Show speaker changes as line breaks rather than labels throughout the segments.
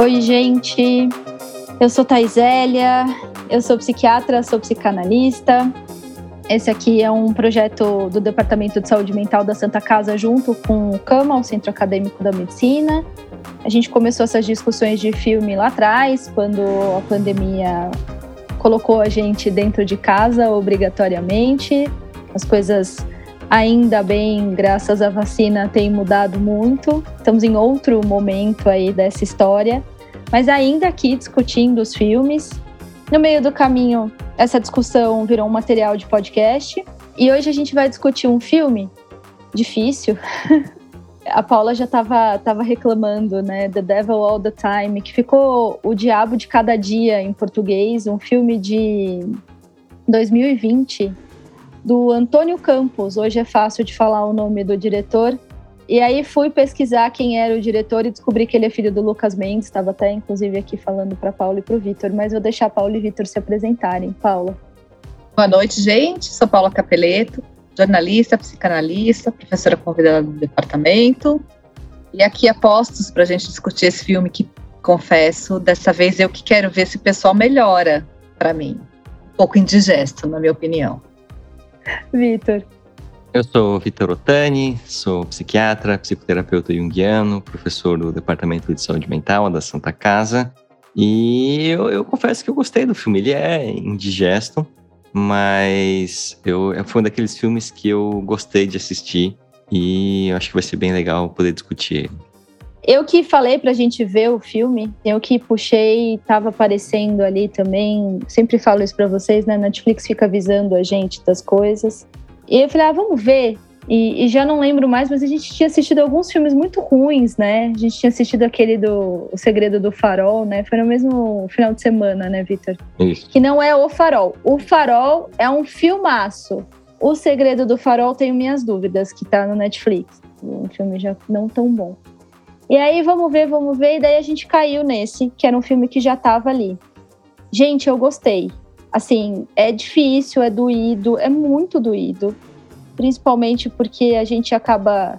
Oi, gente. Eu sou Taisélia, eu sou psiquiatra, sou psicanalista. Esse aqui é um projeto do Departamento de Saúde Mental da Santa Casa, junto com o CAMA, o Centro Acadêmico da Medicina. A gente começou essas discussões de filme lá atrás, quando a pandemia colocou a gente dentro de casa obrigatoriamente. As coisas, ainda bem, graças à vacina, têm mudado muito. Estamos em outro momento aí dessa história, mas ainda aqui discutindo os filmes. No meio do caminho, essa discussão virou um material de podcast. E hoje a gente vai discutir um filme difícil. a Paula já estava tava reclamando, né? The Devil All the Time, que ficou O Diabo de Cada Dia em português, um filme de 2020 do Antônio Campos. Hoje é fácil de falar o nome do diretor. E aí fui pesquisar quem era o diretor e descobri que ele é filho do Lucas Mendes. Estava até inclusive aqui falando para Paula e para o Vitor, mas vou deixar Paula e Vitor se apresentarem. Paula.
Boa noite, gente. Sou Paula Capeleto, jornalista, psicanalista, professora convidada do departamento. E aqui apostos para a gente discutir esse filme que, confesso, dessa vez eu que quero ver se o pessoal melhora para mim. Um pouco indigesto, na minha opinião.
Vitor.
Eu sou Vitor Otani, sou psiquiatra, psicoterapeuta junguiano, professor do Departamento de Saúde Mental da Santa Casa. E eu, eu confesso que eu gostei do filme. Ele é indigesto, mas eu, foi um daqueles filmes que eu gostei de assistir e eu acho que vai ser bem legal poder discutir ele.
Eu que falei pra gente ver o filme, eu que puxei, tava aparecendo ali também. Sempre falo isso pra vocês, né? Netflix fica avisando a gente das coisas. E eu falei, ah, vamos ver. E, e, já não lembro mais, mas a gente tinha assistido alguns filmes muito ruins, né? A gente tinha assistido aquele do O Segredo do Farol, né? Foi no mesmo final de semana, né, Vitor?
Isso.
Que não é O Farol. O Farol é um filmaço. O Segredo do Farol tenho minhas dúvidas, que tá no Netflix. Um filme já não tão bom. E aí, vamos ver, vamos ver. E daí a gente caiu nesse, que era um filme que já tava ali. Gente, eu gostei. Assim, é difícil, é doído, é muito doído principalmente porque a gente acaba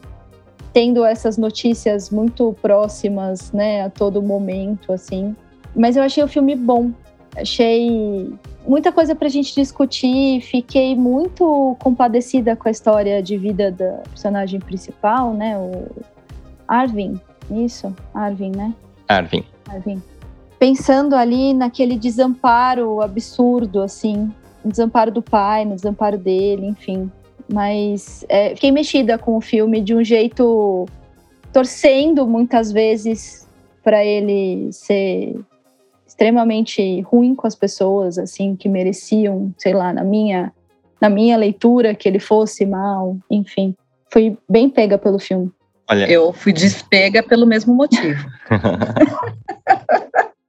tendo essas notícias muito próximas, né, a todo momento, assim. Mas eu achei o filme bom. Achei muita coisa para a gente discutir. Fiquei muito compadecida com a história de vida da personagem principal, né, o Arvin. Isso, Arvin, né?
Arvin.
Arvin. Pensando ali naquele desamparo absurdo, assim, no desamparo do pai, no desamparo dele, enfim. Mas é, fiquei mexida com o filme de um jeito torcendo muitas vezes para ele ser extremamente ruim com as pessoas, assim, que mereciam, sei lá, na minha na minha leitura que ele fosse mal, enfim. Fui bem pega pelo filme.
Olha. Eu fui despega pelo mesmo motivo.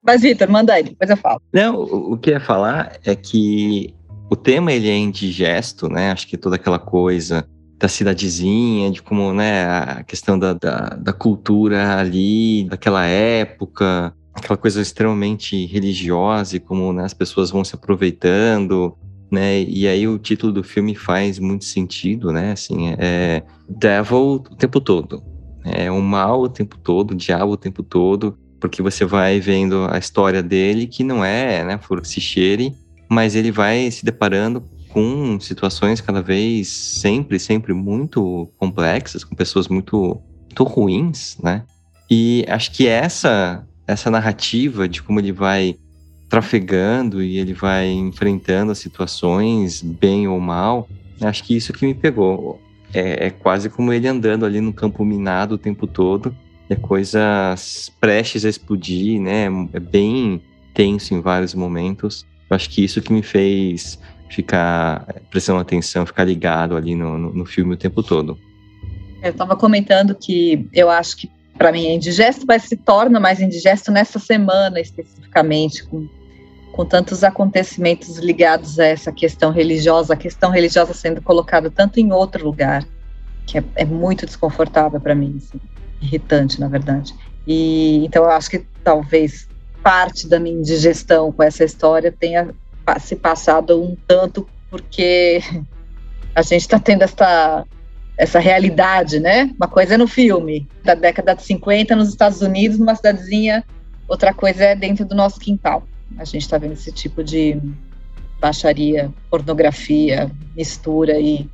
Mas, Vitor, manda aí, depois eu falo.
Não, o que eu ia falar é que o tema ele é indigesto, né? Acho que toda aquela coisa da cidadezinha, de como, né, a questão da, da, da cultura ali, daquela época, aquela coisa extremamente religiosa e como né, as pessoas vão se aproveitando, né? E aí o título do filme faz muito sentido, né? Assim, é Devil o tempo todo. É o mal o tempo todo, o diabo o tempo todo, porque você vai vendo a história dele que não é, né, flor que se cheire, mas ele vai se deparando com situações cada vez sempre, sempre muito complexas, com pessoas muito, muito ruins, né? E acho que essa essa narrativa de como ele vai trafegando e ele vai enfrentando as situações, bem ou mal, acho que isso que me pegou. É, é quase como ele andando ali no campo minado o tempo todo, é coisa prestes a explodir, né? É bem tenso em vários momentos. Eu acho que isso que me fez ficar eh, prestando atenção, ficar ligado ali no, no, no filme o tempo todo.
Eu estava comentando que eu acho que para mim é indigesto, mas se torna mais indigesto nessa semana especificamente, com, com tantos acontecimentos ligados a essa questão religiosa, a questão religiosa sendo colocada tanto em outro lugar, que é, é muito desconfortável para mim, assim, irritante, na verdade. E então eu acho que talvez parte da minha indigestão com essa história tenha se passado um tanto porque a gente está tendo essa, essa realidade, né? Uma coisa é no filme, da década de 50, nos Estados Unidos, numa cidadezinha Outra coisa é dentro do nosso quintal. A gente está vendo esse tipo de baixaria, pornografia, mistura e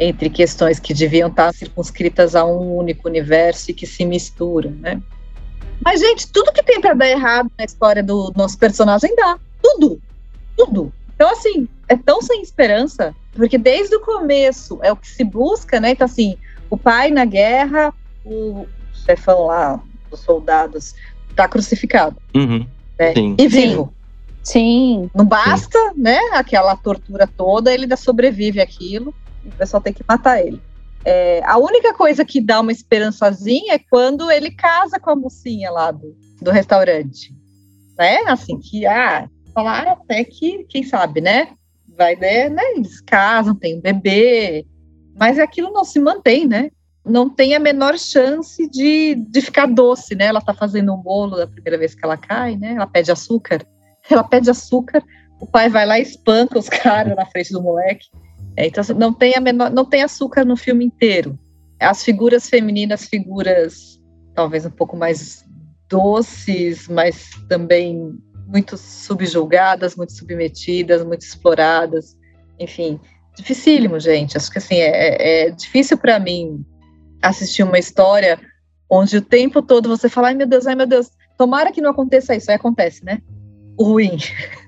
entre questões que deviam estar circunscritas a um único universo e que se misturam, né? Mas, gente, tudo que tem para dar errado na história do nosso personagem dá. Tudo. Tudo. Então, assim, é tão sem esperança, porque desde o começo é o que se busca, né? Então, assim, o pai na guerra, o chefão lá, dos soldados, tá crucificado.
Uhum.
Né?
Sim.
E vivo.
Sim.
Não basta, né? Aquela tortura toda, ele ainda sobrevive àquilo e o pessoal tem que matar ele. É, a única coisa que dá uma esperançazinha é quando ele casa com a mocinha lá do, do restaurante. Né? Assim, que, ah, falar até que, quem sabe, né? Vai, né? né? Eles casam, tem um bebê, mas aquilo não se mantém, né? Não tem a menor chance de, de ficar doce, né? Ela tá fazendo um bolo da primeira vez que ela cai, né? Ela pede açúcar. Ela pede açúcar, o pai vai lá e espanca os caras na frente do moleque. É, então, assim, não tem, a menor, não tem açúcar no filme inteiro. As figuras femininas, figuras talvez um pouco mais doces, mas também muito subjulgadas, muito submetidas, muito exploradas. Enfim, dificílimo, gente. Acho que assim, é, é difícil para mim assistir uma história onde o tempo todo você fala, ai meu Deus, ai meu Deus, tomara que não aconteça isso. Aí acontece, né? O ruim.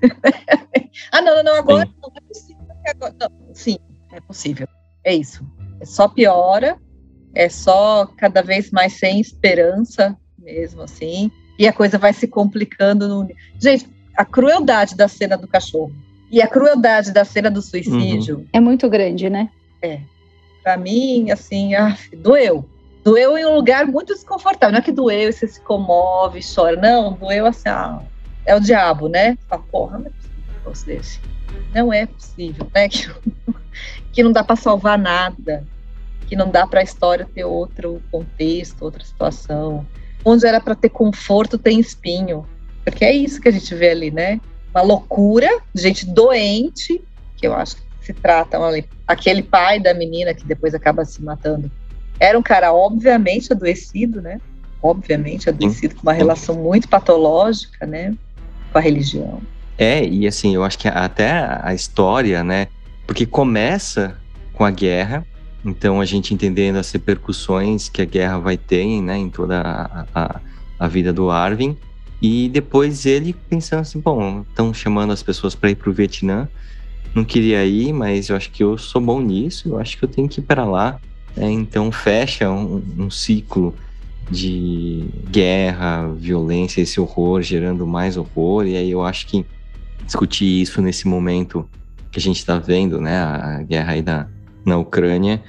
ah, não, não, não, agora Sim. não é. Agora, não, sim, é possível. É isso. É só piora, é só cada vez mais sem esperança, mesmo assim. E a coisa vai se complicando. No... Gente, a crueldade da cena do cachorro e a crueldade da cena do suicídio. Uhum.
É muito grande, né?
É. Pra mim, assim, ah, doeu. Doeu em um lugar muito desconfortável. Não é que doeu e você se comove, chora. Não, doeu assim, ah, é o diabo, né? Ah, porra, não é possível desse. Não é possível, né? Que, que não dá para salvar nada, que não dá para a história ter outro contexto, outra situação. Onde era para ter conforto, tem espinho. Porque é isso que a gente vê ali, né? Uma loucura, gente doente, que eu acho que se tratam ali. Aquele pai da menina que depois acaba se matando. Era um cara obviamente adoecido, né? Obviamente adoecido, com uma relação muito patológica, né? Com a religião.
É, e assim, eu acho que até a história, né? Porque começa com a guerra, então a gente entendendo as repercussões que a guerra vai ter, né, em toda a, a, a vida do Arvin, e depois ele pensando assim, bom, estão chamando as pessoas para ir para o Vietnã, não queria ir, mas eu acho que eu sou bom nisso, eu acho que eu tenho que ir para lá, né? então fecha um, um ciclo de guerra, violência, esse horror gerando mais horror, e aí eu acho que discutir isso nesse momento que a gente está vendo, né, a guerra aí da, na Ucrânia,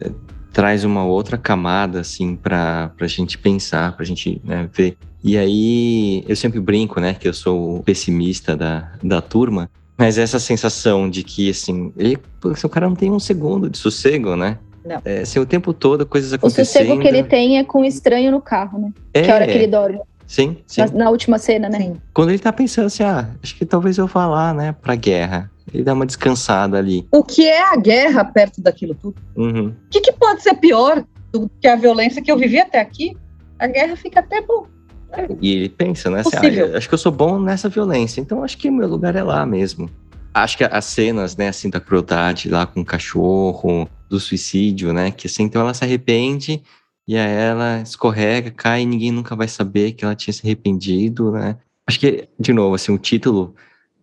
é, traz uma outra camada, assim, para a gente pensar, para a gente né, ver. E aí, eu sempre brinco, né, que eu sou o pessimista da, da turma, mas essa sensação de que, assim, ele, o cara não tem um segundo de sossego, né?
Não.
É, assim, o tempo todo, coisas acontecendo.
O sossego que ele tem é com estranho no carro, né? É, que é a hora que ele dorme.
Sim, sim.
Na, na, última cena, né? Sim.
Quando ele tá pensando assim, ah, acho que talvez eu vá lá, né, pra guerra. Ele dá uma descansada ali.
O que é a guerra perto daquilo tudo?
Uhum.
O que, que, pode ser pior do que a violência que eu vivi até aqui? A guerra fica até bom.
Né? E ele pensa, né? Assim, ah, acho que eu sou bom nessa violência, então acho que o meu lugar é lá mesmo. Acho que as cenas, né, assim, da crueldade lá com o cachorro, do suicídio, né, que assim, então ela se arrepende e aí ela escorrega, cai e ninguém nunca vai saber que ela tinha se arrependido, né? Acho que, de novo, assim, o título,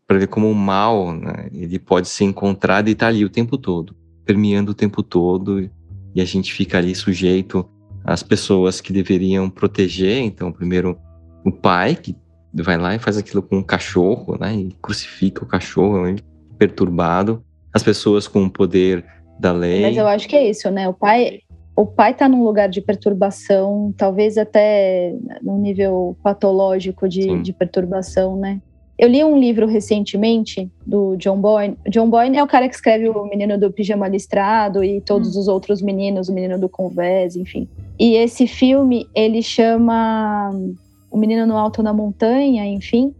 para ver como o mal, né, ele pode ser encontrado e tá ali o tempo todo, permeando o tempo todo, e a gente fica ali sujeito às pessoas que deveriam proteger, então, primeiro, o pai, que vai lá e faz aquilo com o cachorro, né, e crucifica o cachorro, né, perturbado, as pessoas com o poder da lei.
Mas eu acho que é isso, né, o pai o pai está num lugar de perturbação, talvez até num nível patológico de, de, perturbação, né? Eu li um livro recentemente do John Boyne. John Boyne é o cara que escreve o Menino do Pijama Listrado e todos hum. os outros meninos, o Menino do Convés, enfim. E esse filme, ele chama O Menino no Alto da Montanha, enfim.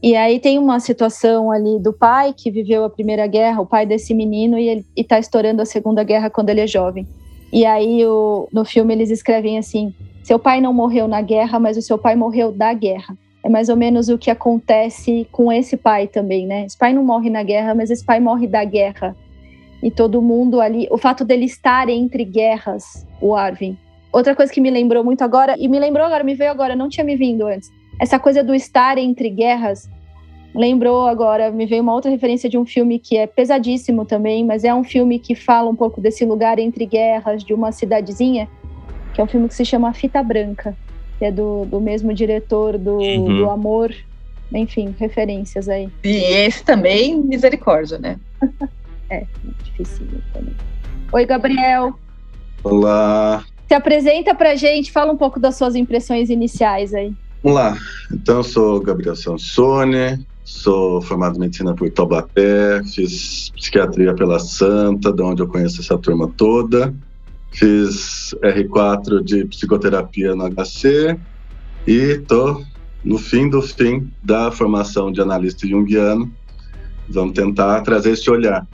E aí tem uma situação ali do pai que viveu a Primeira Guerra, o pai desse menino, e ele está estourando a Segunda Guerra quando ele é jovem. E aí o, no filme eles escrevem assim: seu pai não morreu na guerra, mas o seu pai morreu da guerra. é mais ou menos o que acontece com esse pai também, né? Esse pai não morre na guerra, mas esse pai morre da guerra. E todo mundo ali, o fato dele estar entre guerras, o Arvin. Outra coisa que me lembrou muito agora, e me lembrou agora, me veio agora, não tinha me vindo antes. Essa coisa do estar entre guerras, lembrou agora, me veio uma outra referência de um filme que é pesadíssimo também, mas é um filme que fala um pouco desse lugar entre guerras, de uma cidadezinha, que é um filme que se chama Fita Branca que é do, do mesmo diretor do, uhum. do Amor. Enfim, referências aí.
E esse também, misericórdia, né?
é, difícil também. Oi, Gabriel.
Olá.
Se apresenta pra gente, fala um pouco das suas impressões iniciais aí.
Vamos lá. Então, eu sou Gabriel Sansone, sou formado em medicina por Taubaté, fiz psiquiatria pela Santa, de onde eu conheço essa turma toda. Fiz R4 de psicoterapia no HC e estou no fim do fim da formação de analista junguiano. Vamos tentar trazer esse olhar.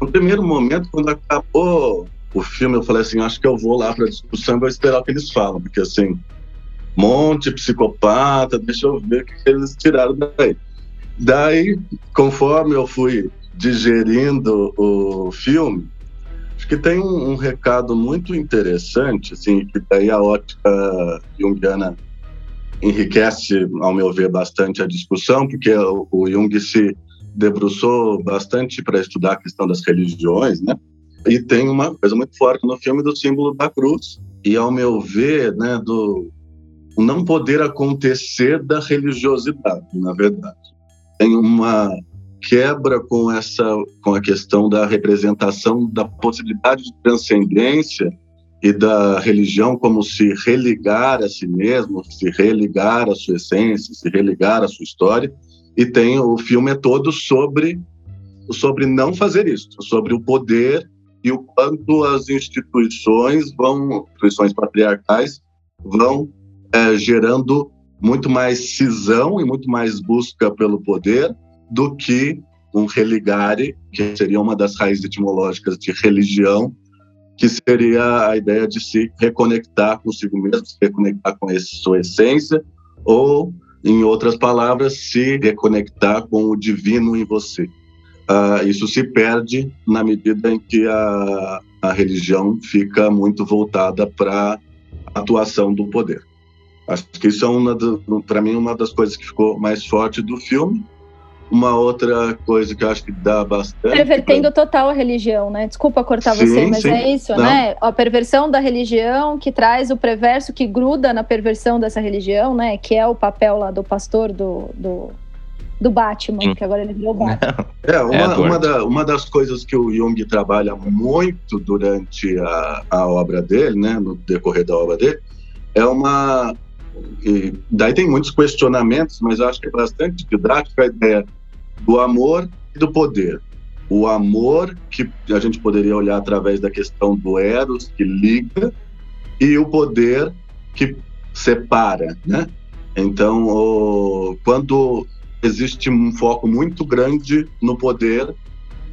No primeiro momento, quando acabou o filme, eu falei assim: acho que eu vou lá para a discussão e vou esperar o que eles falam, porque assim, monte psicopata, deixa eu ver o que eles tiraram daí. Daí, conforme eu fui digerindo o filme, Acho que tem um, um, recado muito interessante, assim, que daí a ótica junguiana enriquece, ao meu ver, bastante a discussão, porque o, o Jung se debruçou bastante para estudar a questão das religiões, né? E tem uma coisa muito forte no filme do símbolo da cruz e, ao meu ver, né, do não poder acontecer da religiosidade, na verdade. Tem uma quebra com essa com a questão da representação da possibilidade de transcendência e da religião como se religar a si mesmo, se religar à sua essência, se religar à sua história. E tem o filme é todo sobre sobre não fazer isso, sobre o poder e o quanto as instituições vão, instituições patriarcais vão é, gerando muito mais cisão e muito mais busca pelo poder do que um religare, que seria uma das raízes etimológicas de religião, que seria a ideia de se reconectar consigo mesmo, se reconectar com a sua essência, ou, em outras palavras, se reconectar com o divino em você. Uh, isso se perde na medida em que a, a religião fica muito voltada para a atuação do poder. Acho que isso é, para mim, uma das coisas que ficou mais forte do filme. Uma outra coisa que eu acho que dá bastante.
Pervertendo pra... total a religião, né? Desculpa cortar sim, você, mas sim. é isso, Não. né? A perversão da religião que traz o perverso que gruda na perversão dessa religião, né? Que é o papel lá do pastor do, do, do Batman, sim. que agora ele virou Batman.
É, uma, é uma, da, uma das coisas que o Jung trabalha muito durante a, a obra dele, né? No decorrer da obra dele, é uma e daí tem muitos questionamentos, mas acho que é bastante didático a ideia do amor e do poder. O amor, que a gente poderia olhar através da questão do Eros, que liga, e o poder, que separa, né? Então, o, quando existe um foco muito grande no poder,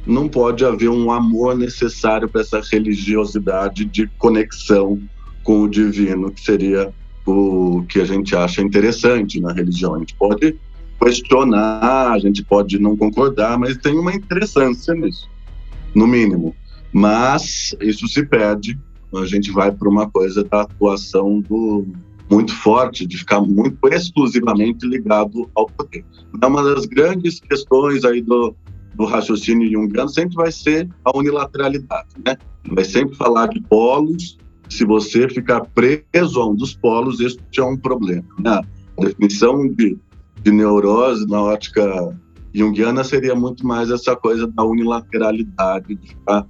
não pode haver um amor necessário para essa religiosidade de conexão com o divino, que seria o que a gente acha interessante na religião. A gente pode questionar, a gente pode não concordar, mas tem uma interessância nisso, no mínimo. Mas isso se perde, a gente vai para uma coisa da atuação do muito forte, de ficar muito exclusivamente ligado ao poder. É uma das grandes questões aí do, do raciocínio junguiano sempre vai ser a unilateralidade, né? Vai sempre falar de polos se você ficar preso a um dos polos, isso é um problema. Né? A definição de, de neurose na ótica junguiana seria muito mais essa coisa da unilateralidade, de ficar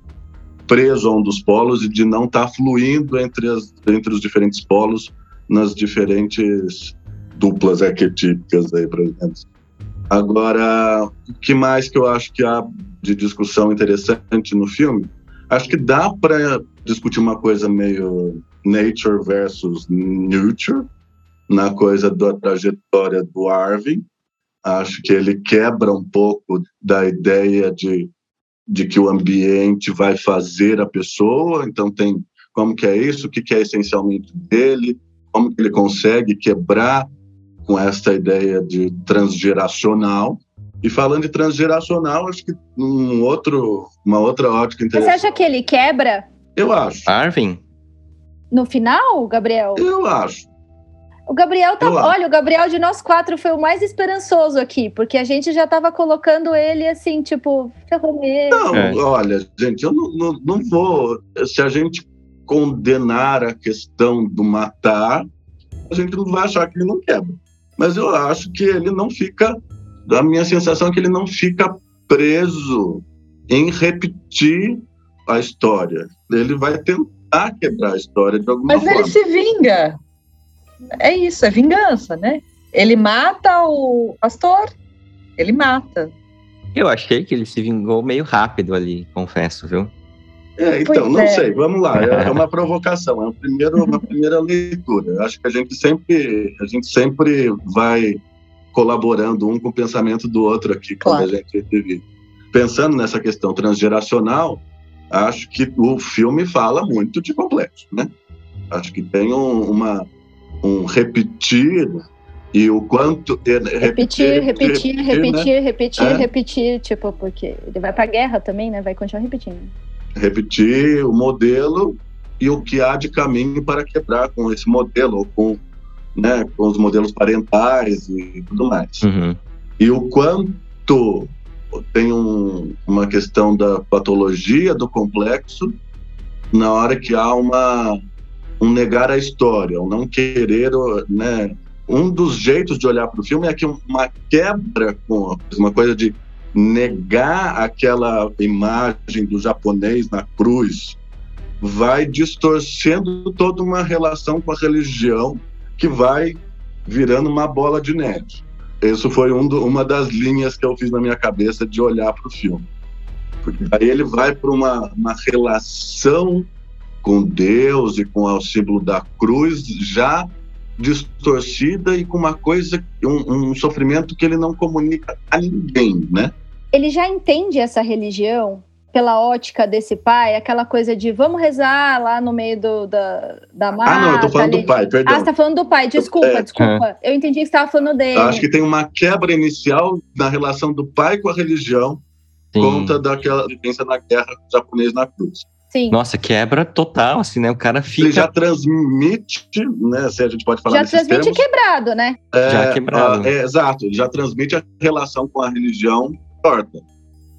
preso a um dos polos e de não estar tá fluindo entre, as, entre os diferentes polos nas diferentes duplas arquetípicas aí, por exemplo. Agora, o que mais que eu acho que há de discussão interessante no filme? Acho que dá para discutir uma coisa meio nature versus nurture, na coisa da trajetória do Arvin. Acho que ele quebra um pouco da ideia de, de que o ambiente vai fazer a pessoa. Então, tem como que é isso, o que, que é essencialmente dele, como que ele consegue quebrar com essa ideia de transgeracional. E falando de transgeracional, acho que um outro, uma outra ótica interessante.
Você acha que ele quebra?
Eu acho.
Arvin?
No final, Gabriel?
Eu acho.
O Gabriel tá. Olha, o Gabriel de nós quatro foi o mais esperançoso aqui, porque a gente já tava colocando ele assim, tipo,
Não, é. olha, gente, eu não, não, não vou. Se a gente condenar a questão do matar, a gente não vai achar que ele não quebra. Mas eu acho que ele não fica. A minha sensação é que ele não fica preso em repetir a história. Ele vai tentar quebrar a história de alguma
Mas
forma.
Mas ele se vinga. É isso, é vingança, né? Ele mata o pastor, ele mata.
Eu achei que ele se vingou meio rápido ali, confesso, viu?
É, então, pois não é. sei, vamos lá. É, é uma provocação, é uma primeira, uma primeira leitura. Eu acho que a gente sempre, a gente sempre vai colaborando um com o pensamento do outro aqui quando claro. a gente vive. Pensando nessa questão transgeracional, acho que o filme fala muito de complexo, né? Acho que tem um, uma, um repetir e o quanto
repetir, repetir, repetir, repetir, né? repetir, é. repetir, tipo porque ele vai para a guerra também, né? Vai continuar repetindo.
Repetir o modelo e o que há de caminho para quebrar com esse modelo, ou com, né, com os modelos parentais e tudo mais.
Uhum.
E o quanto tem um, uma questão da patologia do complexo na hora que há uma um negar a história, um não querer, né? Um dos jeitos de olhar para o filme é que uma quebra com uma coisa de negar aquela imagem do japonês na cruz vai distorcendo toda uma relação com a religião que vai virando uma bola de neve. Isso foi um do, uma das linhas que eu fiz na minha cabeça de olhar para o filme. Porque aí ele vai para uma, uma relação com Deus e com o símbolo da cruz já distorcida e com uma coisa, um, um sofrimento que ele não comunica a ninguém, né?
Ele já entende essa religião pela ótica desse pai, aquela coisa de vamos rezar lá no meio do, da, da mata.
Ah, não, eu tô falando ali. do pai, perdão.
Ah, você tá falando do pai, desculpa, é, desculpa. É. Eu entendi que você estava falando dele.
Acho que tem uma quebra inicial na relação do pai com a religião, Sim. conta daquela vivência na guerra japonês na cruz.
Sim.
Nossa, quebra total, assim, né? O cara fica.
Ele já transmite, né? Se a gente pode falar
Já transmite termos,
quebrado,
né?
É,
já quebrado.
É, exato, ele já transmite a relação com a religião torta.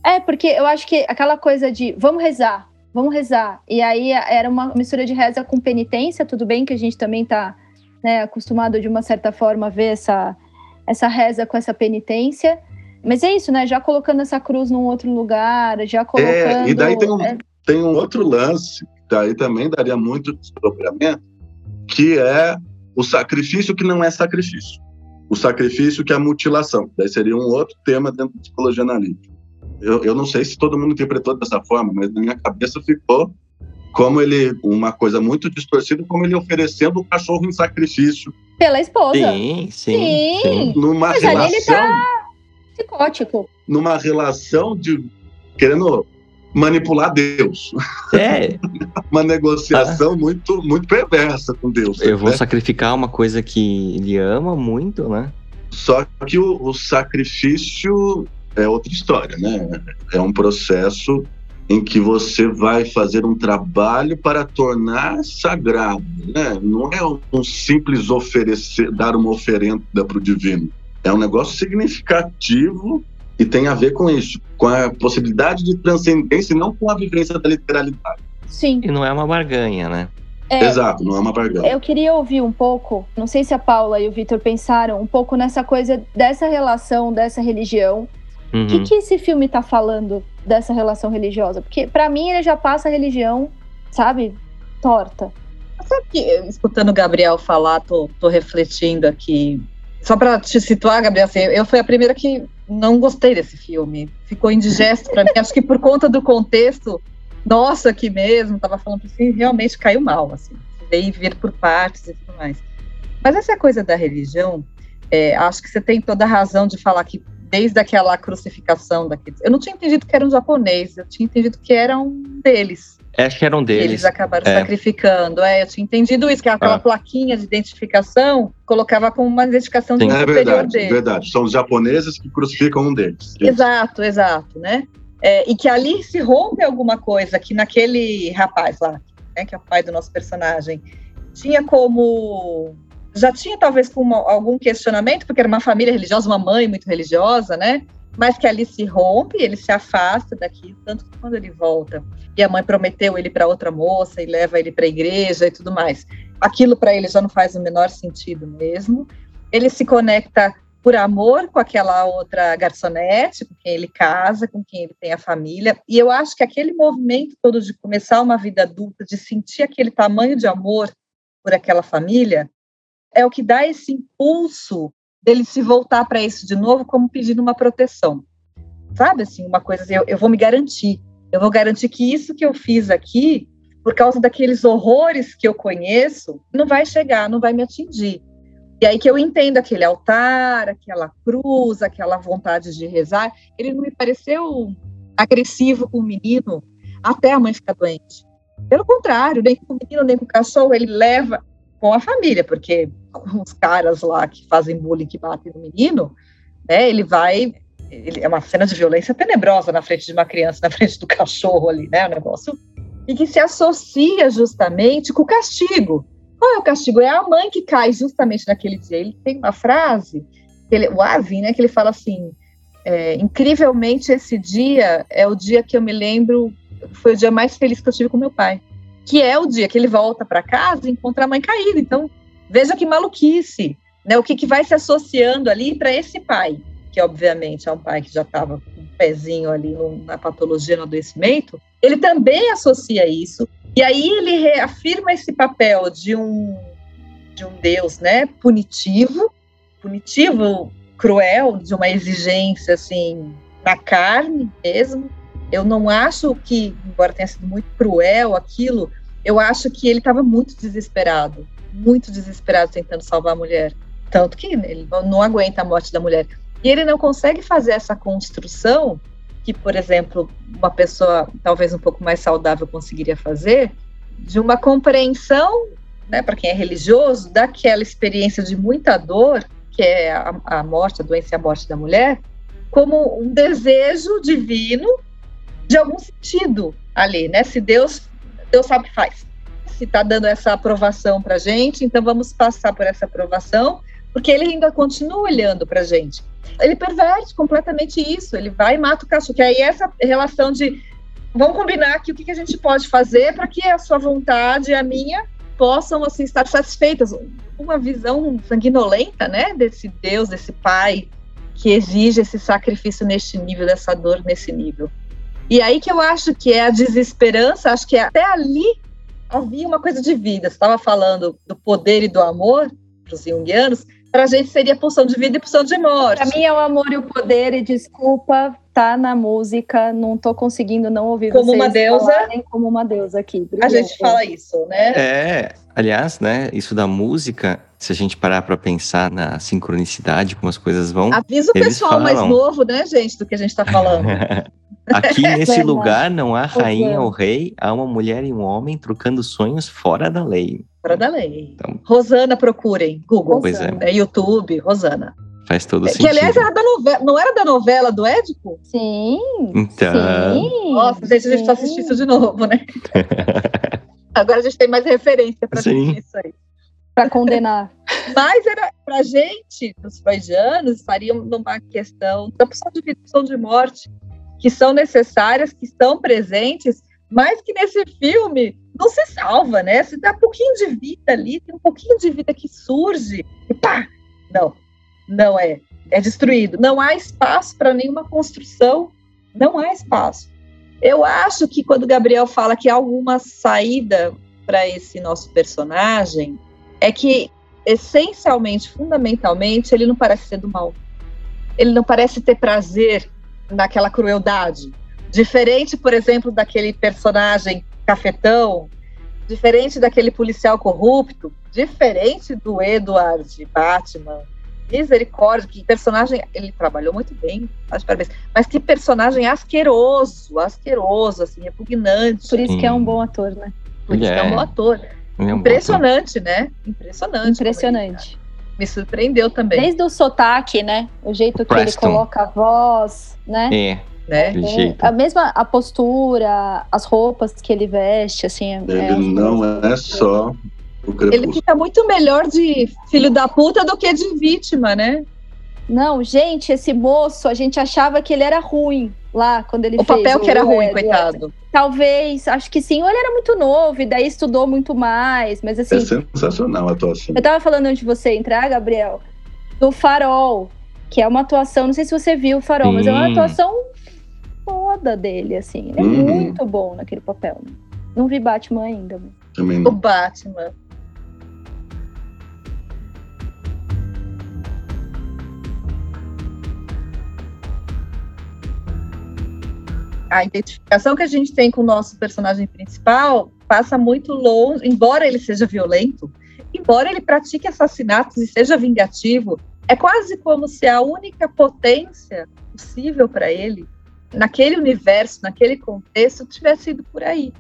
É, porque eu acho que aquela coisa de vamos rezar, vamos rezar. E aí era uma mistura de reza com penitência, tudo bem que a gente também tá né, acostumado de uma certa forma a ver essa, essa reza com essa penitência. Mas é isso, né? Já colocando essa cruz num outro lugar, já colocando. É,
e daí tem um, é tem um outro lance, que daí também daria muito desdobramento, que é o sacrifício que não é sacrifício. O sacrifício que é a mutilação. Daí seria um outro tema dentro da psicologia analítica. Eu, eu não sei se todo mundo interpretou dessa forma, mas na minha cabeça ficou como ele, uma coisa muito distorcida, como ele oferecendo o cachorro em sacrifício.
Pela esposa.
Sim, sim. sim. sim.
Numa mas relação.
ele tá psicótico.
Numa relação de. querendo manipular Deus.
É.
uma negociação ah. muito, muito perversa com Deus.
Eu né? vou sacrificar uma coisa que ele ama muito, né?
Só que o, o sacrifício é outra história, né? É um processo em que você vai fazer um trabalho para tornar sagrado, né? Não é um simples oferecer, dar uma oferenda para o divino. É um negócio significativo e tem a ver com isso, com a possibilidade de transcendência e não com a vivência da literalidade.
Sim.
E não é uma barganha, né?
É,
Exato, não é uma barganha.
Eu queria ouvir um pouco, não sei se a Paula e o Vitor pensaram um pouco nessa coisa dessa relação, dessa religião. O uhum. que, que esse filme está falando dessa relação religiosa? Porque para mim ele já passa a religião, sabe, torta.
Sabe que, escutando o Gabriel falar, tô, tô refletindo aqui. Só para te situar, Gabriel, assim, eu fui a primeira que não gostei desse filme. Ficou indigesto para mim. Acho que por conta do contexto, nossa, aqui mesmo, tava falando assim, realmente caiu mal, assim. Veio vir por partes e tudo mais. Mas essa coisa da religião, é, acho que você tem toda a razão de falar que desde aquela crucificação daqueles. Eu não tinha entendido que era um japonês, eu tinha entendido que era um deles.
Acho que era um deles.
Eles acabaram é. sacrificando. É, eu tinha entendido isso, que aquela ah. plaquinha de identificação colocava como uma identificação de um
é superior verdade, dele. É verdade, são os japoneses que crucificam um deles.
Exato, exato, né? É, e que ali se rompe alguma coisa que naquele rapaz lá, né, que é o pai do nosso personagem, tinha como já tinha talvez uma, algum questionamento, porque era uma família religiosa, uma mãe muito religiosa, né? Mas que ali se rompe, ele se afasta daqui, tanto que quando ele volta e a mãe prometeu ele para outra moça e leva ele para a igreja e tudo mais, aquilo para ele já não faz o menor sentido mesmo. Ele se conecta por amor com aquela outra garçonete, com quem ele casa, com quem ele tem a família. E eu acho que aquele movimento todo de começar uma vida adulta, de sentir aquele tamanho de amor por aquela família, é o que dá esse impulso dele se voltar para isso de novo, como pedindo uma proteção. Sabe assim, uma coisa assim, eu, eu vou me garantir. Eu vou garantir que isso que eu fiz aqui, por causa daqueles horrores que eu conheço, não vai chegar, não vai me atingir. E aí que eu entendo aquele altar, aquela cruz, aquela vontade de rezar, ele não me pareceu agressivo com o menino até a mãe ficar doente. Pelo contrário, nem com o menino, nem com o cachorro, ele leva com a família, porque os caras lá que fazem bullying, que batem no menino, né, ele vai. Ele, é uma cena de violência tenebrosa na frente de uma criança, na frente do cachorro ali, né? O negócio. E que se associa justamente com o castigo. Qual é o castigo? É a mãe que cai justamente naquele dia. Ele tem uma frase, ele, o Arvin, né, que ele fala assim: é, incrivelmente, esse dia é o dia que eu me lembro, foi o dia mais feliz que eu tive com meu pai que é o dia que ele volta para casa e encontra a mãe caída. Então, veja que maluquice, né? O que, que vai se associando ali para esse pai, que obviamente é um pai que já estava com um pezinho ali na patologia, no adoecimento, ele também associa isso. E aí ele reafirma esse papel de um de um Deus, né, punitivo, punitivo, cruel, de uma exigência assim na carne mesmo, eu não acho que, embora tenha sido muito cruel aquilo, eu acho que ele estava muito desesperado, muito desesperado tentando salvar a mulher. Tanto que ele não aguenta a morte da mulher. E ele não consegue fazer essa construção que, por exemplo, uma pessoa talvez um pouco mais saudável conseguiria fazer, de uma compreensão, né, para quem é religioso, daquela experiência de muita dor, que é a, a morte, a doença e a morte da mulher, como um desejo divino de algum sentido ali, né? Se Deus, Deus sabe o que faz. Se está dando essa aprovação para a gente, então vamos passar por essa aprovação, porque ele ainda continua olhando para a gente. Ele perverte completamente isso, ele vai e mata o cachorro, que aí essa relação de vamos combinar aqui o que, que a gente pode fazer para que a sua vontade e a minha possam assim, estar satisfeitas. Uma visão sanguinolenta, né, desse Deus, desse Pai que exige esse sacrifício neste nível, dessa dor nesse nível. E aí que eu acho que é a desesperança, acho que até ali havia uma coisa de vida. Você estava falando do poder e do amor para os junguianos, para a gente seria pulsão de vida e pulsão de morte.
Para mim é o amor e o poder, e desculpa, tá na música, não estou conseguindo não ouvir
como vocês uma deusa,
como uma deusa aqui.
A gente fala isso, né?
É, aliás, né, isso da música, se a gente parar para pensar na sincronicidade, como as coisas vão.
Avisa o pessoal falam... mais novo, né, gente, do que a gente está falando.
Aqui nesse lugar não há rainha ou rei, há uma mulher e um homem trocando sonhos fora da lei.
Fora da lei. Então, Rosana, procurem. Google.
Pois é. é.
YouTube, Rosana.
Faz todo é, sentido.
Que, aliás, era da novela, não era da novela do Édipo?
Sim.
Então.
Sim,
Nossa, gente, a gente precisa assistir isso de novo, né? Agora a gente tem mais referência para isso aí.
Para condenar.
Mas era pra gente, os freudianos, estariam numa questão da opção de vida, opção de morte que são necessárias, que estão presentes, mas que nesse filme não se salva, né? Se dá um pouquinho de vida ali, tem um pouquinho de vida que surge e pá! Não, não é. É destruído. Não há espaço para nenhuma construção, não há espaço. Eu acho que quando Gabriel fala que alguma saída para esse nosso personagem, é que essencialmente, fundamentalmente, ele não parece ser do mal. Ele não parece ter prazer naquela crueldade. Diferente, por exemplo, daquele personagem cafetão, diferente daquele policial corrupto, diferente do Edward Batman, Misericórdia, que personagem. Ele trabalhou muito bem, parabéns. Mas que personagem asqueroso, asqueroso, assim, repugnante.
Por isso que é um bom ator, né?
Por isso que é um bom ator.
É um
Impressionante, né? Impressionante.
Impressionante.
Me surpreendeu também.
Desde o sotaque, né? O jeito que
Preston.
ele coloca a voz, né?
É,
né?
É,
jeito.
a mesma a postura, as roupas que ele veste, assim. é- é
Ele não é só o
Ele fica muito melhor de filho da puta do que de vítima, né?
Não, gente, esse moço, a gente achava que ele era ruim lá quando ele
O
fez.
papel que era
o
ruim, coitado.
Talvez, acho que sim. Ou ele era muito novo e daí estudou muito mais, mas assim,
É sensacional a atuação.
eu tava falando antes de você entrar, Gabriel, do Farol, que é uma atuação, não sei se você viu o Farol, mas é uma atuação foda dele, assim. Ele é
Uhum.
muito bom naquele papel. Não vi Batman ainda.
Também
O
não.
Batman. A identificação que a gente tem com o nosso personagem principal passa muito longe, embora ele seja violento, embora ele pratique assassinatos e seja vingativo, é quase como se a única potência possível para ele, naquele universo, naquele contexto, tivesse ido por aí.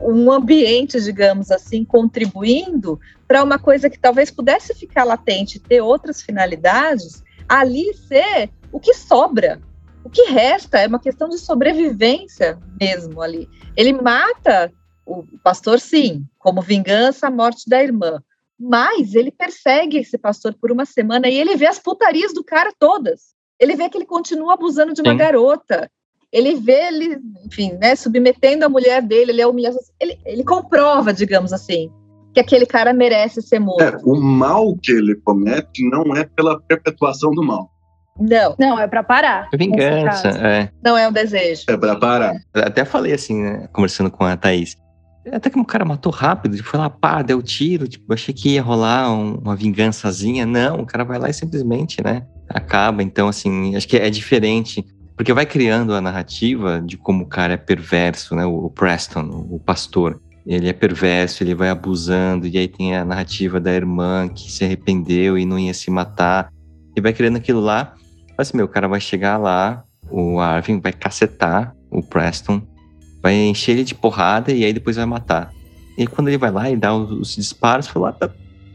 Um ambiente, digamos assim, contribuindo para uma coisa que talvez pudesse ficar latente ter outras finalidades, ali ser o que sobra. O que resta é uma questão de sobrevivência mesmo ali. Ele mata o pastor, sim, como vingança a morte da irmã. Mas ele persegue esse pastor por uma semana e ele vê as putarias do cara todas. Ele vê que ele continua abusando de uma
Sim.
garota. Ele vê ele, enfim, né, submetendo a mulher dele, ele é humilhado. Ele, ele comprova, digamos assim, que aquele cara merece ser morto.
É, o mal que ele comete não é pela perpetuação do mal.
Não,
Não, é pra parar. nesse
Vingança, é.
não é um desejo.
É para parar.
Eu Até falei assim, né, conversando com a Thaís. Até que o cara matou rápido, foi lá, pá, deu tiro, tipo, achei que ia rolar um- uma vingançazinha. Não, o cara vai lá e simplesmente, né, acaba. Então, assim, acho que é diferente, porque vai criando a narrativa de como o cara é perverso, né, o Preston, o pastor. Ele é perverso, ele vai abusando, e aí tem a narrativa da irmã que se arrependeu e não ia se matar. E vai criando aquilo lá. Mas, meu, o cara vai chegar lá, o Arvin vai cacetar o Preston, vai encher ele de porrada e aí depois vai matar. E aí, quando ele vai lá e dá os, os disparos, fala, ah, tá,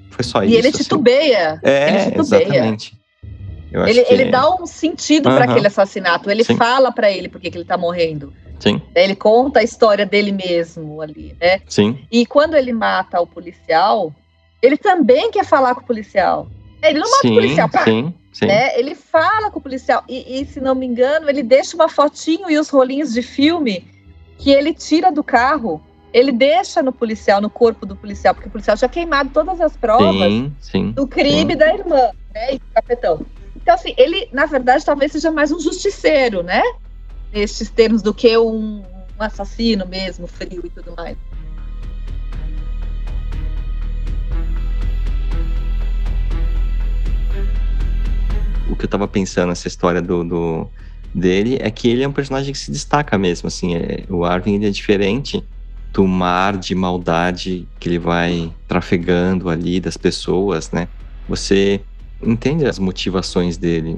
foi só
E
isso.
ele
assim.
titubeia.
É,
ele titubeia.
exatamente.
Ele,
que
ele dá um sentido para
Aham.
aquele assassinato. Ele
Sim.
fala para ele porque que ele tá morrendo.
Sim,
Né? Ele conta a história dele mesmo ali, né?
sim,
E quando ele mata o policial, ele também quer falar com o policial. Ele não mata
sim,
o policial, pá,
sim, sim.
né? Ele fala com o policial. E, e, se não me engano, ele deixa uma fotinho e os rolinhos de filme que ele tira do carro. Ele deixa no policial, no corpo do policial, porque o policial tinha queimado todas as provas
Sim, sim.
do crime da irmã, né? E do capetão. Então, assim, ele, na verdade, talvez seja mais um justiceiro, né? Nestes termos, do que um, um assassino mesmo, frio e tudo mais.
O que eu tava pensando nessa história do, do- dele é que ele é um personagem que se destaca mesmo, assim, é- o Arvin ele é diferente do mar de maldade que ele vai trafegando ali das pessoas, né? Você entende as motivações dele.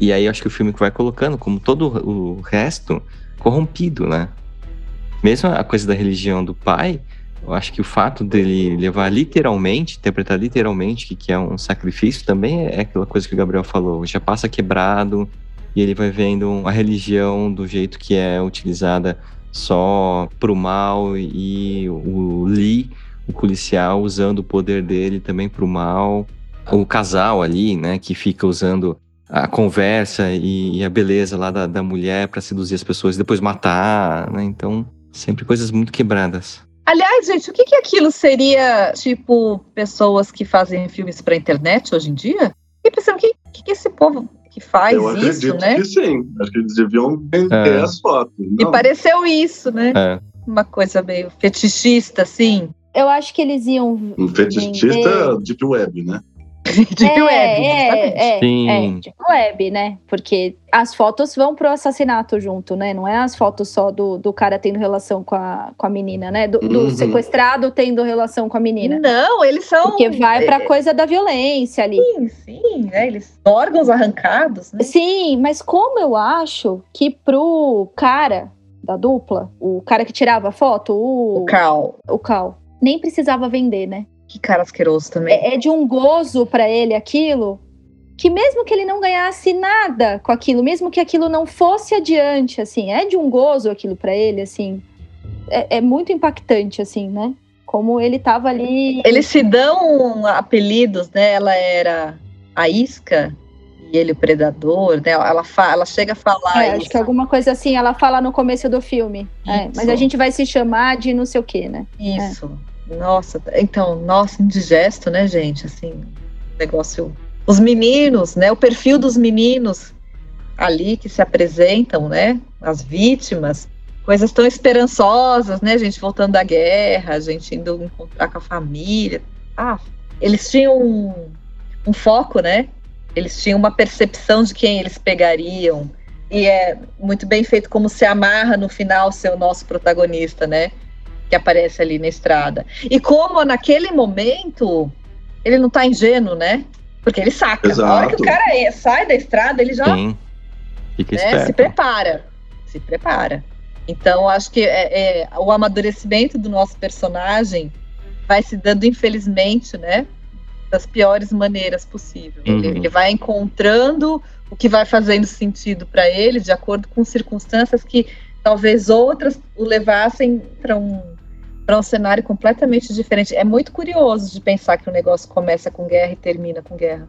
E aí eu acho que o filme vai colocando, como todo o resto, corrompido, né? Mesmo a coisa da religião do pai, eu acho que o fato dele levar literalmente, interpretar literalmente que que é um sacrifício, também é aquela coisa que o Gabriel falou. Já passa quebrado e ele vai vendo a religião do jeito que é utilizada só pro mal e o Lee, o policial, usando o poder dele também pro mal. O casal ali, né, que fica usando a conversa e, e a beleza lá da, da mulher para seduzir as pessoas e depois matar, né? Então, sempre coisas muito quebradas.
Aliás, gente, o que, que aquilo seria, tipo, pessoas que fazem filmes pra internet hoje em dia? Fiquei pensando, o que, que, que esse povo que faz
Eu
isso,
acredito
né?
que sim. Acho que eles deviam vender
É.
as fotos.
Me
Não,
pareceu isso, né?
É.
Uma coisa meio fetichista, assim.
Eu acho que eles iam.
Um fetichista
Vender.
deep web, né?
Deep
é,
Web,
é, é,
Sim.
é, Deep Web, né? Porque as fotos vão pro assassinato junto, né? Não é as fotos só do, do cara tendo relação com a, com a menina, né? Do, do
Uhum.
sequestrado tendo relação com a menina.
Não, eles são.
Porque vai pra coisa da violência ali.
Sim, sim, né? Eles órgãos arrancados, né?
Sim, mas como eu acho que pro cara da dupla, o cara que tirava a foto, o,
O Cal.
o Cal, nem precisava vender, né?
Que cara asqueroso também.
É, é de um gozo pra ele aquilo, que mesmo que ele não ganhasse nada com aquilo, mesmo que aquilo não fosse adiante, assim, é de um gozo aquilo pra ele, assim. É, é muito impactante, assim, né? Como ele tava ali.
Eles se dão apelidos, né? Ela era a isca e ele o predador, né? Ela, fa- ela chega a falar
É,
isso.
acho que alguma coisa assim, ela fala no começo do filme. É, mas a gente vai se chamar de não sei o quê, né?
Isso. Nossa, então, nossa, indigesto, né, gente? Assim, negócio. Os meninos, né? O perfil dos meninos ali que se apresentam, né? As vítimas, coisas tão esperançosas, né, gente? Voltando da guerra, a gente indo encontrar com a família. Ah, eles tinham um, um foco, né? Eles tinham uma percepção de quem eles pegariam. E é muito bem feito como se amarra no final ser o nosso protagonista, né? Que aparece ali na estrada. E como naquele momento ele não tá ingênuo, né? Porque ele saca. Na hora que o
Exato.
cara é- sai da estrada, ele já
Sim. Fica
né, se prepara. Se prepara. Então, acho que é, é, o amadurecimento do nosso personagem vai se dando, infelizmente, né? Das piores maneiras possíveis. Ele,
Uhum.
ele vai encontrando o que vai fazendo sentido para ele, de acordo com circunstâncias que talvez outras o levassem para um para um cenário completamente diferente. É muito curioso de pensar que o negócio começa com guerra e termina com guerra.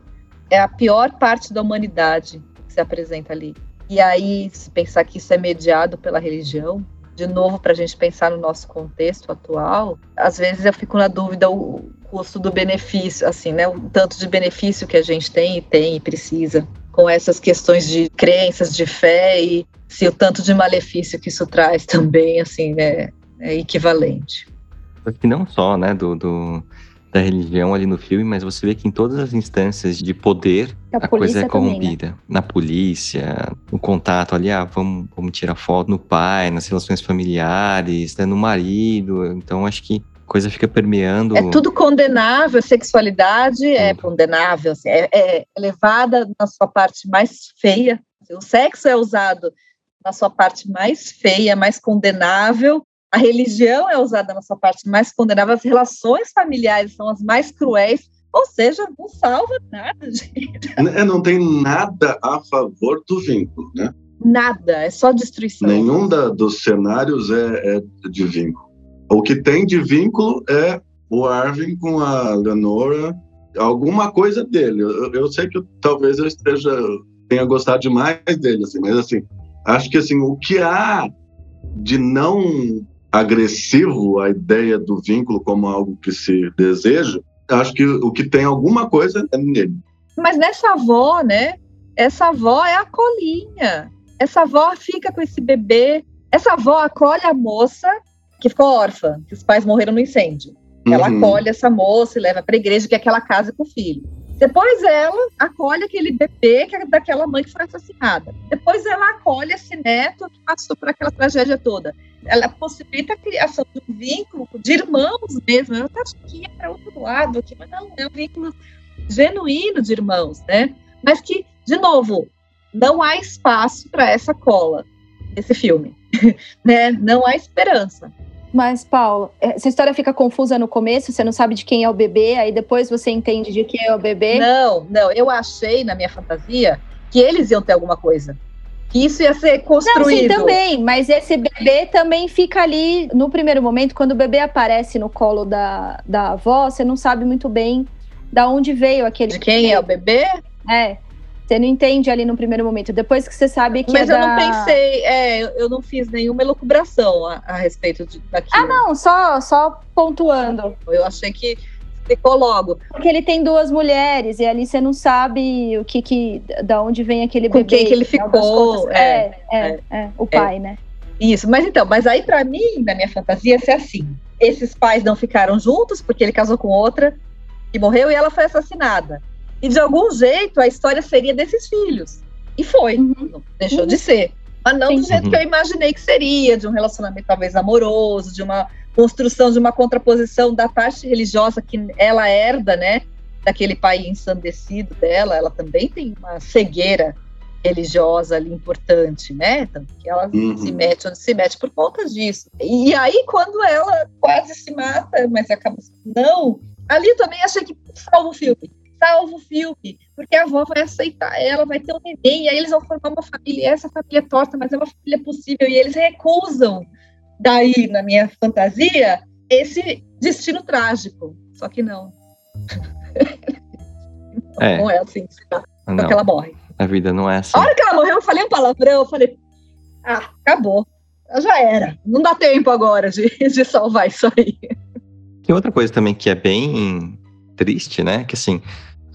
É a pior parte da humanidade que se apresenta ali. E aí, se pensar que isso é mediado pela religião, de novo, para a gente pensar no nosso contexto atual, às vezes eu fico na dúvida o custo do benefício, assim, né? O tanto de benefício que a gente tem e tem e precisa com essas questões de crenças, de fé e se o tanto de malefício que isso traz também, assim, né? É equivalente.
Que não só, né, do, do- da religião ali no filme, mas você vê que em todas as instâncias de poder,
A,
a coisa é
também, né?
corrompida. Na polícia, no contato ali, ah, vamos, vamos tirar foto no pai, nas relações familiares, né, no marido. Então, acho que a coisa fica permeando.
É tudo condenável, a sexualidade é
Tudo.
condenável, assim, é, é levada na sua parte mais feia. O sexo é usado na sua parte mais feia, mais condenável. A religião é usada na sua parte mais condenável. As relações familiares são as mais cruéis. Ou seja, não salva nada, gente.
É, não tem nada a favor do vínculo, né?
Nada, é só destruição.
Nenhum da- dos cenários é, é de vínculo. O que tem de vínculo é o Arvin com a Leonora, alguma coisa dele. Eu, eu sei que eu- talvez eu esteja tenha gostado demais dele, assim, mas assim, acho que assim o que há de não agressivo a ideia do vínculo como algo que se deseja, acho que o que tem alguma coisa é nele.
Mas nessa avó, né? Essa avó é a colinha. Essa avó fica com esse bebê. Essa avó acolhe a moça que ficou órfã, que os pais morreram no incêndio. Ela
Uhum.
acolhe essa moça e leva para a igreja que é aquela casa com o filho. Depois ela acolhe aquele bebê que é daquela mãe que foi assassinada. Depois ela acolhe esse neto que passou por aquela tragédia toda. Ela possibilita a criação de um vínculo de irmãos mesmo. Eu acho que ia para outro lado aqui, mas não, é um vínculo genuíno de irmãos, né? Mas que, de novo, não há espaço para essa cola nesse filme, né? Não há esperança.
Mas, Paulo, essa história fica confusa no começo, você não sabe de quem é o bebê, aí depois você entende de quem é o bebê.
Não, não, eu achei na minha fantasia que eles iam ter alguma coisa. Que isso ia ser
Não,
construído.
sim, também, mas esse bebê também fica ali no primeiro momento, quando o bebê aparece no colo da, da avó, você não sabe muito bem da onde veio aquele
De quem é o bebê?
É. Você não entende ali no primeiro momento. Depois que você sabe que
Mas
é
eu
da...
não pensei, é, eu, não fiz nenhuma elucubração a, a respeito de, daquilo.
Ah, não, só, só pontuando.
Eu achei que ficou logo.
Porque ele tem duas mulheres e ali você não sabe o que que da onde vem aquele
Com
bebê.
quem que ele ficou,
contas.
é,
É, é, é, o pai, né?
Isso, mas então, mas aí pra mim, na minha fantasia, ia ser assim. Esses pais não ficaram juntos porque ele casou com outra que morreu e ela foi assassinada. E de algum jeito a história seria desses filhos. E foi, uhum. deixou uhum. de ser. Mas não Sim. do jeito que eu imaginei que seria, de um relacionamento talvez amoroso, de uma construção de uma contraposição da parte religiosa que ela herda, né? Daquele pai ensandecido dela, ela também tem uma cegueira religiosa ali importante, né? Tanto que ela uhum. se mete onde se mete por conta disso. E aí, quando ela quase se mata, mas acaba. Não, ali eu também achei que salva o filme. Salva o filme, porque a avó vai aceitar ela, vai ter um neném, e aí eles vão formar uma família. E essa família é torta, mas é uma família possível, e eles recusam, daí, na minha fantasia, esse destino trágico. Só que não.
É.
Não é assim, não. que ela morre.
A vida não é assim.
A hora que ela morreu, eu falei um palavrão, eu falei, ah, acabou. Já era. Não dá tempo agora de, de salvar isso aí.
Tem outra coisa também que é bem triste, né? Que assim,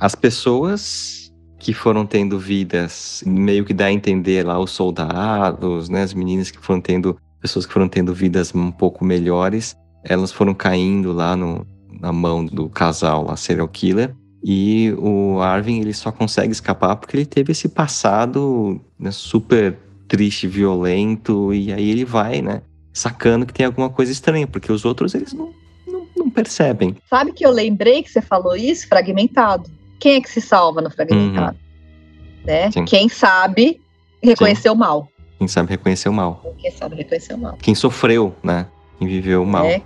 as pessoas que foram tendo vidas, meio que dá a entender lá os soldados, né? As meninas que foram tendo, pessoas que foram tendo vidas um pouco melhores, elas foram caindo lá no, na mão do casal lá, serial killer. E o Arvin ele só consegue escapar porque ele teve esse passado né, super triste, violento, e aí ele vai, né, sacando que tem alguma coisa estranha, porque os outros eles não, não, não percebem.
Sabe que eu lembrei que você falou isso? Fragmentado. Quem é que se salva no fragmentado? Uhum. Né? Quem sabe reconhecer Sim. o mal.
Quem sabe reconhecer o mal.
Quem sabe reconhecer o mal.
Quem sofreu, né? Quem viveu o mal. É.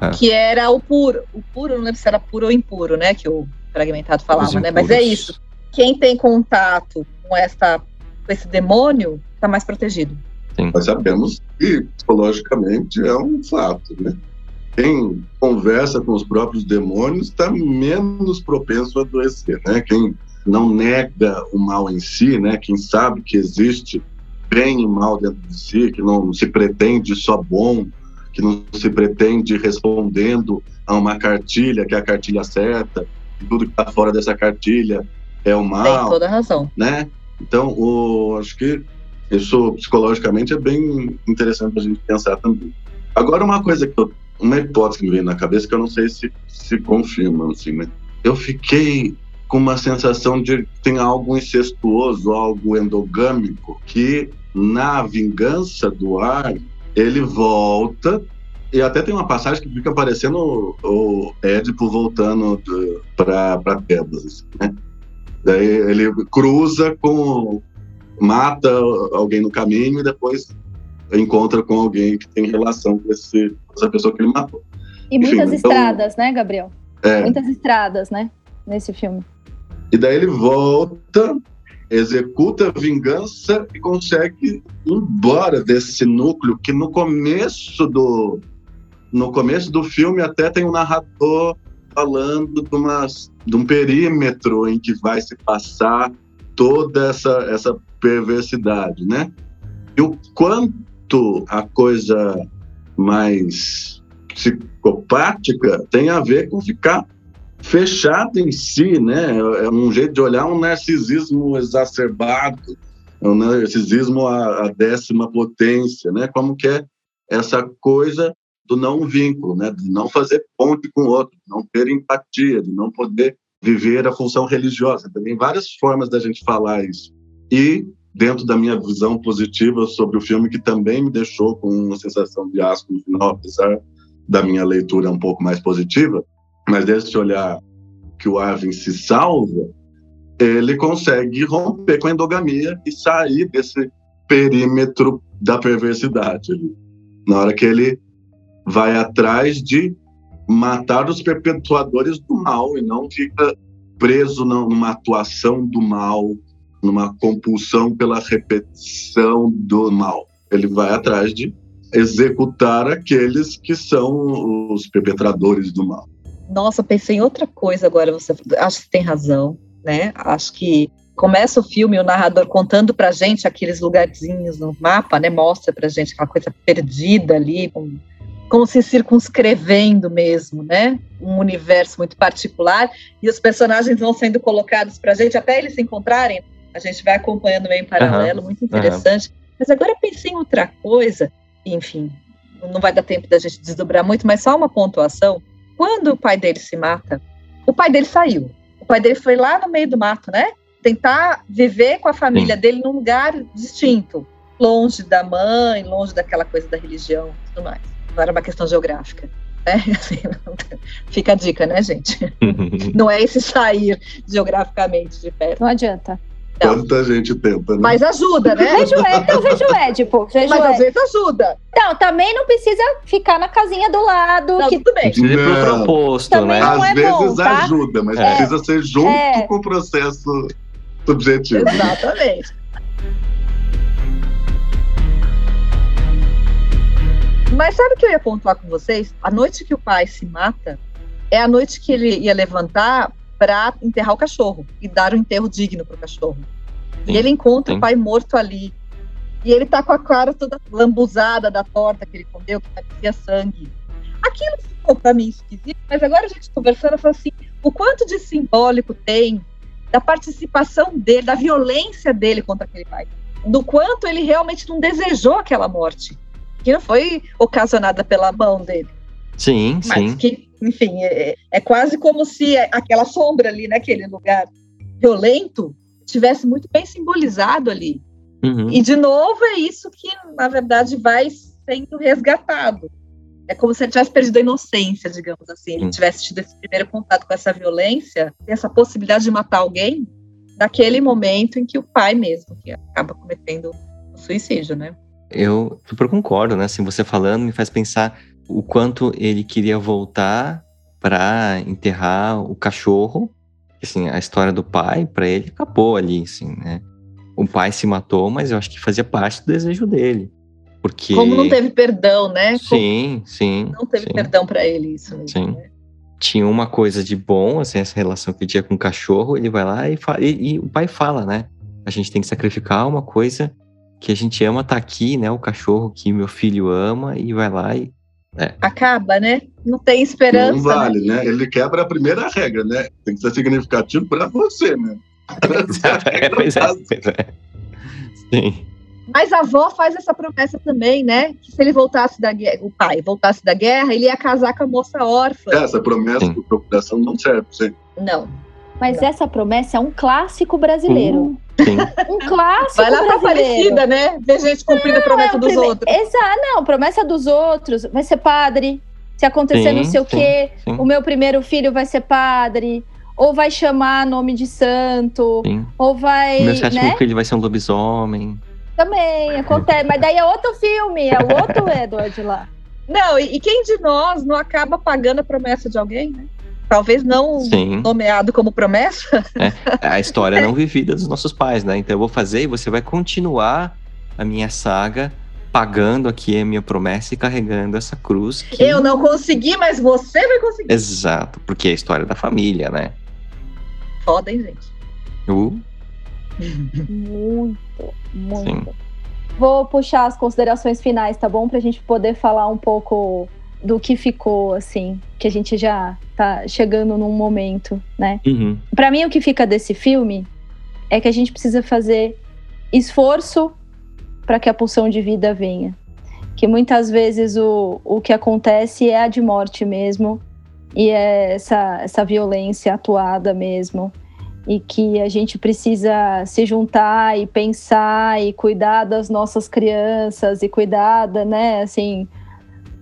É. Que era o puro. O puro, não lembro se era puro ou impuro, né? Que o fragmentado falava, né? Mas é isso. Quem tem contato com essa com esse demônio está mais protegido.
Sim. Nós sabemos que psicologicamente é um fato, né? Quem conversa com os próprios demônios está menos propenso a adoecer, né? Quem não nega o mal em si, né? Quem sabe que existe bem e mal dentro de si, que não se pretende só bom, que não se pretende respondendo a uma cartilha, que é a cartilha certa, tudo que está fora dessa cartilha é o mal.
Tem toda a razão.
Né? Então, o, acho que isso psicologicamente é bem interessante a gente pensar também. Agora, uma coisa que eu, uma hipótese que me veio na cabeça que eu não sei se se confirma, assim, né? Eu fiquei com uma sensação de que tem algo incestuoso, algo endogâmico, que na vingança do ar ele volta e até tem uma passagem que fica aparecendo o, o Édipo voltando para Tebas, assim, né? Daí ele cruza com. mata alguém no caminho e depois encontra com alguém que tem relação com esse, essa pessoa que ele matou.
E Enfim, muitas então, estradas, né, Gabriel? É, muitas estradas, né? Nesse filme.
E daí ele volta, executa a vingança e consegue ir embora desse núcleo que no começo do, no começo do filme até tem um narrador falando de, uma, de um perímetro em que vai se passar toda essa, essa perversidade, né? E o quanto a coisa mais psicopática tem a ver com ficar fechado em si, né? É um jeito de olhar um narcisismo exacerbado, um narcisismo à, à décima potência, né? Como que é essa coisa do não vínculo, né? de não fazer ponte com o outro, de não ter empatia, de não poder viver a função religiosa. Tem várias formas da gente falar isso. E, dentro da minha visão positiva sobre o filme, que também me deixou com uma sensação de asco no final, apesar da minha leitura um pouco mais positiva, mas desse olhar que o Arvin se salva, ele consegue romper com a endogamia e sair desse perímetro da perversidade. Na hora que ele vai atrás de matar os perpetuadores do mal e não fica preso numa atuação do mal, numa compulsão pela repetição do mal. Ele vai atrás de executar aqueles que são os perpetradores do mal.
Nossa, pensei em outra coisa agora, você acho que tem razão, né? Acho que começa o filme o narrador contando pra gente aqueles lugarzinhos no mapa, né? Mostra pra gente aquela coisa perdida ali, com como se circunscrevendo mesmo, né? Um universo muito particular e os personagens vão sendo colocados para gente até eles se encontrarem. A gente vai acompanhando meio em paralelo, uhum. muito interessante. Uhum. Mas agora pensei em outra coisa, enfim, não vai dar tempo da gente desdobrar muito, mas só uma pontuação. Quando o pai dele se mata, o pai dele saiu. O O pai dele foi lá no meio do mato, né? Tentar viver com a família
Sim.
dele num lugar distinto, longe da mãe, longe daquela coisa da religião e tudo mais. Não era uma questão geográfica. Né? Assim, fica a dica, né, gente? Não é esse sair geograficamente de perto.
Não adianta.
Não.
Quanta gente tenta, né?
Mas ajuda, né?
Vejo, Ed- eu vejo o Édipo. Vejo
Mas
o
às vezes ajuda.
Não, também não precisa ficar na casinha do lado.
Não,
que
tudo bem.
Precisa ir pro
Não.
proposto,
Também
né?
não
Às
é
vezes
bom, tá?
ajuda, mas
É.
precisa ser junto
É.
com o processo subjetivo.
Exatamente. Mas sabe o que eu ia pontuar com vocês? A noite que o pai se mata é a noite que ele ia levantar para enterrar o cachorro e dar um enterro digno para o cachorro.
Sim,
e ele encontra
sim.
o pai morto ali. E ele tá com a cara toda lambuzada da torta que ele comeu, que parecia sangue. Aquilo ficou para mim esquisito, mas agora a gente conversando, eu falo assim: o quanto de simbólico tem da participação dele, da violência dele contra aquele pai. Do quanto ele realmente não desejou aquela morte. Que não foi ocasionada pela mão dele.
Sim,
Mas
sim.
que, enfim, é, é quase como se aquela sombra ali naquele lugar violento tivesse muito bem simbolizado ali.
Uhum.
E, de novo, é isso que, na verdade, vai sendo resgatado. É como se ele tivesse perdido a inocência, digamos assim. Ele
Hum.
tivesse tido esse primeiro contato com essa violência, essa possibilidade de matar alguém, naquele momento em que o pai mesmo que acaba cometendo o suicídio, né?
Eu super concordo, né? Assim, você falando me faz pensar o quanto ele queria voltar para enterrar o cachorro. Assim, a história do pai, para ele, acabou ali, assim, né? O pai se matou, mas eu acho que fazia parte do desejo dele. Porque.
Como não teve perdão, né? Como
Sim, sim.
não teve
sim.
perdão para ele, isso mesmo.
Sim.
né?
Tinha uma coisa de bom, assim, essa relação que ele tinha com o cachorro, ele vai lá e fala. E, e o pai fala, né? A gente tem que sacrificar uma coisa que a gente ama, tá aqui, né? O cachorro que meu filho ama, e vai lá e.
Acaba, né? Não tem esperança.
Não
né?
vale, né? Ele quebra a primeira regra, né? Tem que ser significativo para você, né?
é, pois é, pois é. Sim.
Mas a avó faz essa promessa também, né? Que se ele voltasse da guerra, o pai voltasse da guerra, ele ia casar com a moça órfã.
Essa promessa
Sim.
por procuração não serve, gente.
Não.
Mas essa promessa é um clássico brasileiro.
Sim.
Um clássico
Vai lá pra
brasileiro.
Aparecida, né? Ver gente cumprindo a promessa
É o
dos
prime-
outros.
Exato, não, promessa dos outros. Vai ser padre. Se acontecer não
Sim,
sei o
sim,
quê,
sim.
o meu primeiro filho vai ser padre. Ou vai chamar nome de santo.
Sim.
Ou vai.
O meu sétimo
né?
filho vai ser um lobisomem.
Também acontece. Mas daí é outro filme, é o outro Edward lá.
Não, e, e quem de nós não acaba pagando a promessa de alguém, né? Talvez não
Sim.
nomeado como promessa.
É a história não vivida dos nossos pais, né? Então eu vou fazer e você vai continuar a minha saga pagando aqui a minha promessa e carregando essa cruz. Que...
Eu não consegui, mas você vai conseguir.
Exato, porque é a história da família, né?
Foda, hein, gente?
Uh,
Muito, muito.
Sim.
Vou puxar as considerações finais, tá bom? Pra gente poder falar um pouco do que ficou, assim, que a gente já tá chegando num momento, né?
uhum.
Pra mim, o que fica desse filme é que a gente precisa fazer esforço para que a pulsão de vida venha. Que muitas vezes o, o que acontece é a de morte mesmo, e é essa, essa violência atuada mesmo. E que a gente precisa se juntar e pensar e cuidar das nossas crianças e cuidar, da, né, assim,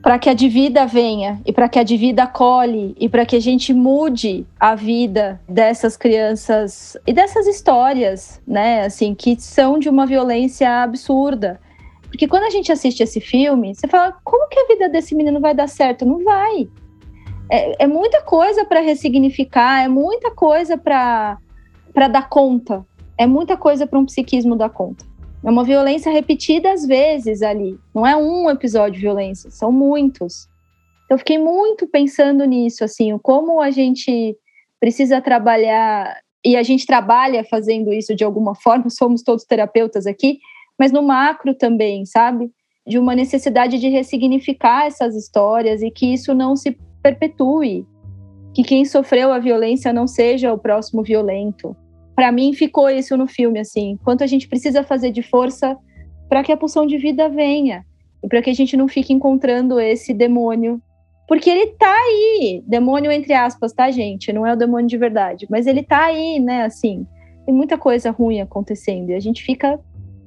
para que a de vida venha e para que a de vida colhe e para que a gente mude a vida dessas crianças e dessas histórias, né, assim, que são de uma violência absurda. Porque quando a gente assiste esse filme, você fala, como que a vida desse menino vai dar certo? Não vai. É, é muita coisa para ressignificar, é muita coisa para dar conta, é muita coisa para um psiquismo dar conta. É uma violência repetida às vezes ali. Não é um episódio de violência, são muitos. Então, eu fiquei muito pensando nisso, assim, como a gente precisa trabalhar, e a gente trabalha fazendo isso de alguma forma, somos todos terapeutas aqui, mas no macro também, sabe? De uma necessidade de ressignificar essas histórias e que isso não se perpetue. Que quem sofreu a violência não seja o próximo violento para mim ficou isso no filme assim quanto a gente precisa fazer de força para que a pulsão de vida venha e para que a gente não fique encontrando esse demônio Porque ele tá aí, demônio entre aspas, tá, gente? Não é o demônio de verdade, mas ele tá aí, né? Assim, tem muita coisa ruim acontecendo e a gente fica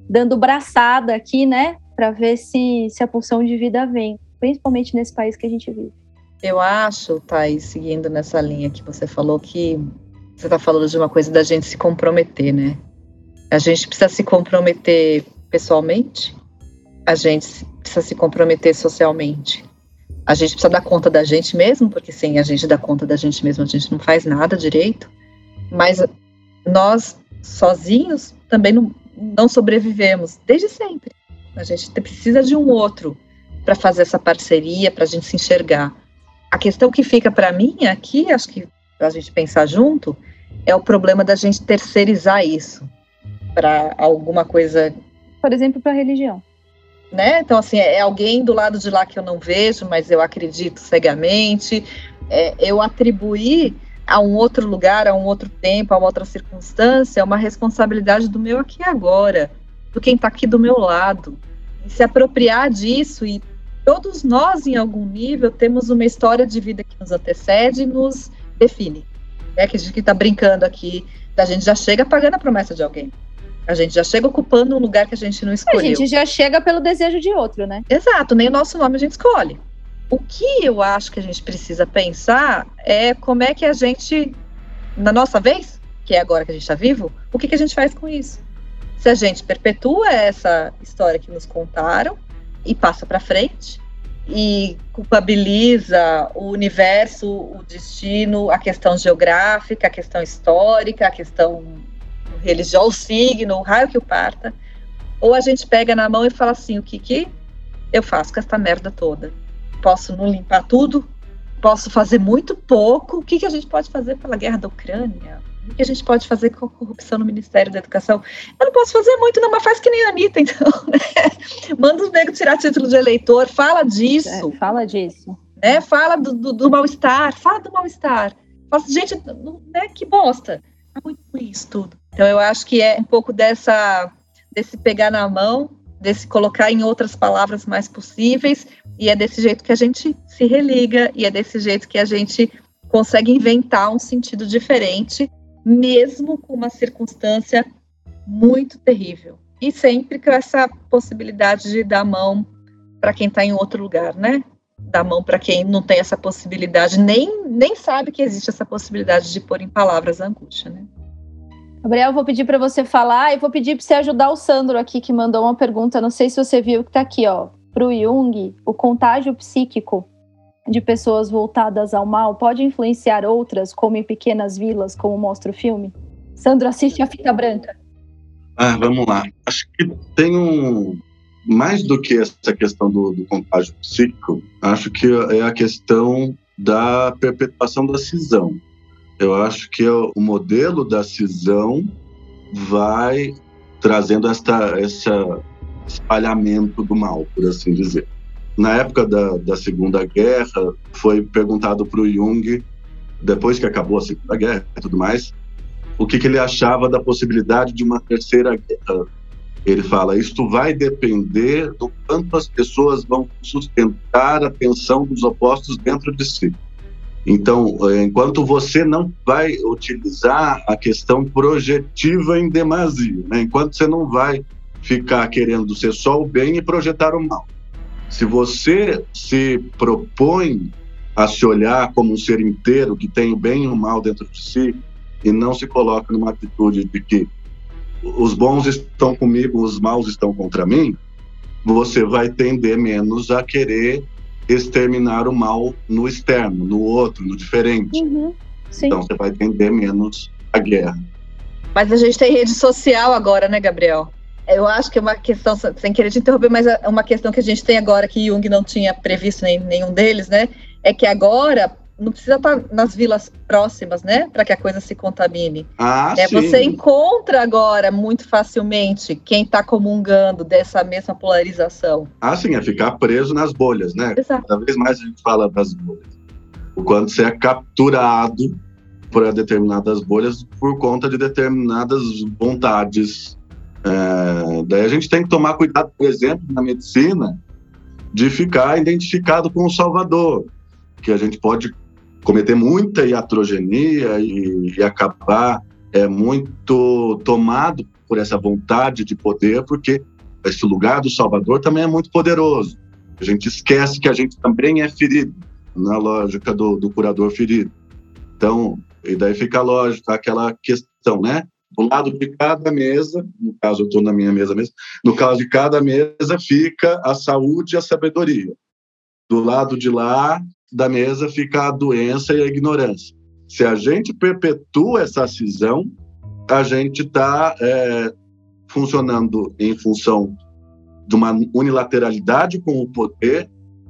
dando braçada aqui, né, para ver se, se a pulsão de vida vem, principalmente nesse país que a gente vive.
Eu acho, Thaís, seguindo nessa linha que você falou, que você está falando de uma coisa da gente se comprometer, né? A gente precisa se comprometer pessoalmente, a gente precisa se comprometer socialmente. A gente precisa dar conta da gente mesmo, porque sem a gente dar conta da gente mesmo, a gente não faz nada direito. Mas nós, sozinhos, também não, não sobrevivemos, desde sempre. A gente precisa de um outro para fazer essa parceria, para a gente se enxergar. A questão que fica para mim aqui, acho que para a gente pensar junto, é o problema da gente terceirizar isso para alguma coisa.
Por exemplo, para a religião.
Né? Então, assim, é alguém do lado de lá que eu não vejo, mas eu acredito cegamente. É, eu atribuir a um outro lugar, a um outro tempo, a uma outra circunstância, é uma responsabilidade do meu aqui agora, do quem está aqui do meu lado. E se apropriar disso e todos nós, em algum nível, temos uma história de vida que nos antecede e nos define. É que a gente está brincando aqui, a gente já chega pagando a promessa de alguém. A gente já chega ocupando um lugar que a gente não escolheu. A
gente já chega pelo desejo de outro, né?
Exato, nem o nosso nome a gente escolhe. O que eu acho que a gente precisa pensar é como é que a gente, na nossa vez, que é agora que a gente está vivo, o que, que a gente faz com isso? Se a gente perpetua essa história que nos contaram e passa para frente e culpabiliza o universo, o destino, a questão geográfica, a questão histórica, a questão religiosa, o signo, o raio que o parta, ou a gente pega na mão e fala assim, o que que eu faço com essa merda toda? posso não limpar tudo, posso fazer muito pouco. O que, que a gente pode fazer pela guerra da Ucrânia? O que a gente pode fazer com a corrupção no Ministério da Educação? Eu não posso fazer muito, não, mas faz que nem a Anitta, então. Né? Manda os negros tirar título de eleitor, fala disso. É,
fala disso.
Né? Fala do, do, do mal-estar, fala do mal-estar. Fala gente, né, que bosta. É muito ruim isso tudo. Então, eu acho que é um pouco dessa, desse pegar na mão, desse colocar em outras palavras mais possíveis, e é desse jeito que a gente se religa, e é desse jeito que a gente consegue inventar um sentido diferente, mesmo com uma circunstância muito terrível. E sempre com essa possibilidade de dar mão para quem está em outro lugar, né? Dar mão para quem não tem essa possibilidade, nem, nem sabe que existe essa possibilidade de pôr em palavras a angústia, né?
Gabriel, vou pedir para você falar e vou pedir para você ajudar o Sandro aqui, que mandou uma pergunta. Não sei se você viu que está aqui, ó para o Jung, o contágio psíquico de pessoas voltadas ao mal pode influenciar outras, como em pequenas vilas, como mostra o filme? Sandro, assiste a fita branca.
Ah, vamos lá. Acho que tem um. Mais do que essa questão do, do contágio psíquico, acho que é a questão da perpetuação da cisão. Eu acho que o modelo da cisão vai trazendo esta, essa espalhamento do mal, por assim dizer. Na época da, da Segunda Guerra, foi perguntado para o Jung, depois que acabou a Segunda Guerra e tudo mais, o que, que ele achava da possibilidade de uma terceira guerra. Ele fala: isto vai depender do quanto as pessoas vão sustentar a tensão dos opostos dentro de si. Então, eh, enquanto você não vai utilizar a questão projetiva em demasia, né? enquanto você não vai ficar querendo ser só o bem e projetar o mal. Se você se propõe a se olhar como um ser inteiro que tem o bem e o mal dentro de si e não se coloca numa atitude de que os bons estão comigo, os maus estão contra mim, você vai tender menos a querer exterminar o mal no externo, no outro, no diferente.
Uhum,
então você vai tender menos a guerra.
Mas a gente tem rede social agora, né, Gabriel? Eu acho que é uma questão, sem querer te interromper, mas é uma questão que a gente tem agora que Jung não tinha previsto nem, nenhum deles, né? É que agora não precisa estar nas vilas próximas, né? Para que a coisa se contamine.
Ah,
é,
sim.
Você encontra agora muito facilmente quem está comungando dessa mesma polarização.
Ah, sim, é ficar preso nas bolhas, né?
Exato.
Cada vez mais a gente fala das bolhas. O quanto você é capturado por determinadas bolhas por conta de determinadas vontades daí a gente tem que tomar cuidado, por exemplo, na medicina, de ficar identificado com o Salvador. que a gente pode cometer muita iatrogenia e, e acabar é, muito tomado por essa vontade de poder, porque esse lugar do Salvador também é muito poderoso. A gente esquece que a gente também é ferido, na lógica do, do curador ferido. Então, e daí fica lógico aquela questão, né? Do lado de cada mesa, no caso eu estou na minha mesa mesmo, no caso de cada mesa fica a saúde e a sabedoria. Do lado de lá da mesa fica a doença e a ignorância. Se a gente perpetua essa cisão, a gente está é, funcionando em função de uma unilateralidade com o poder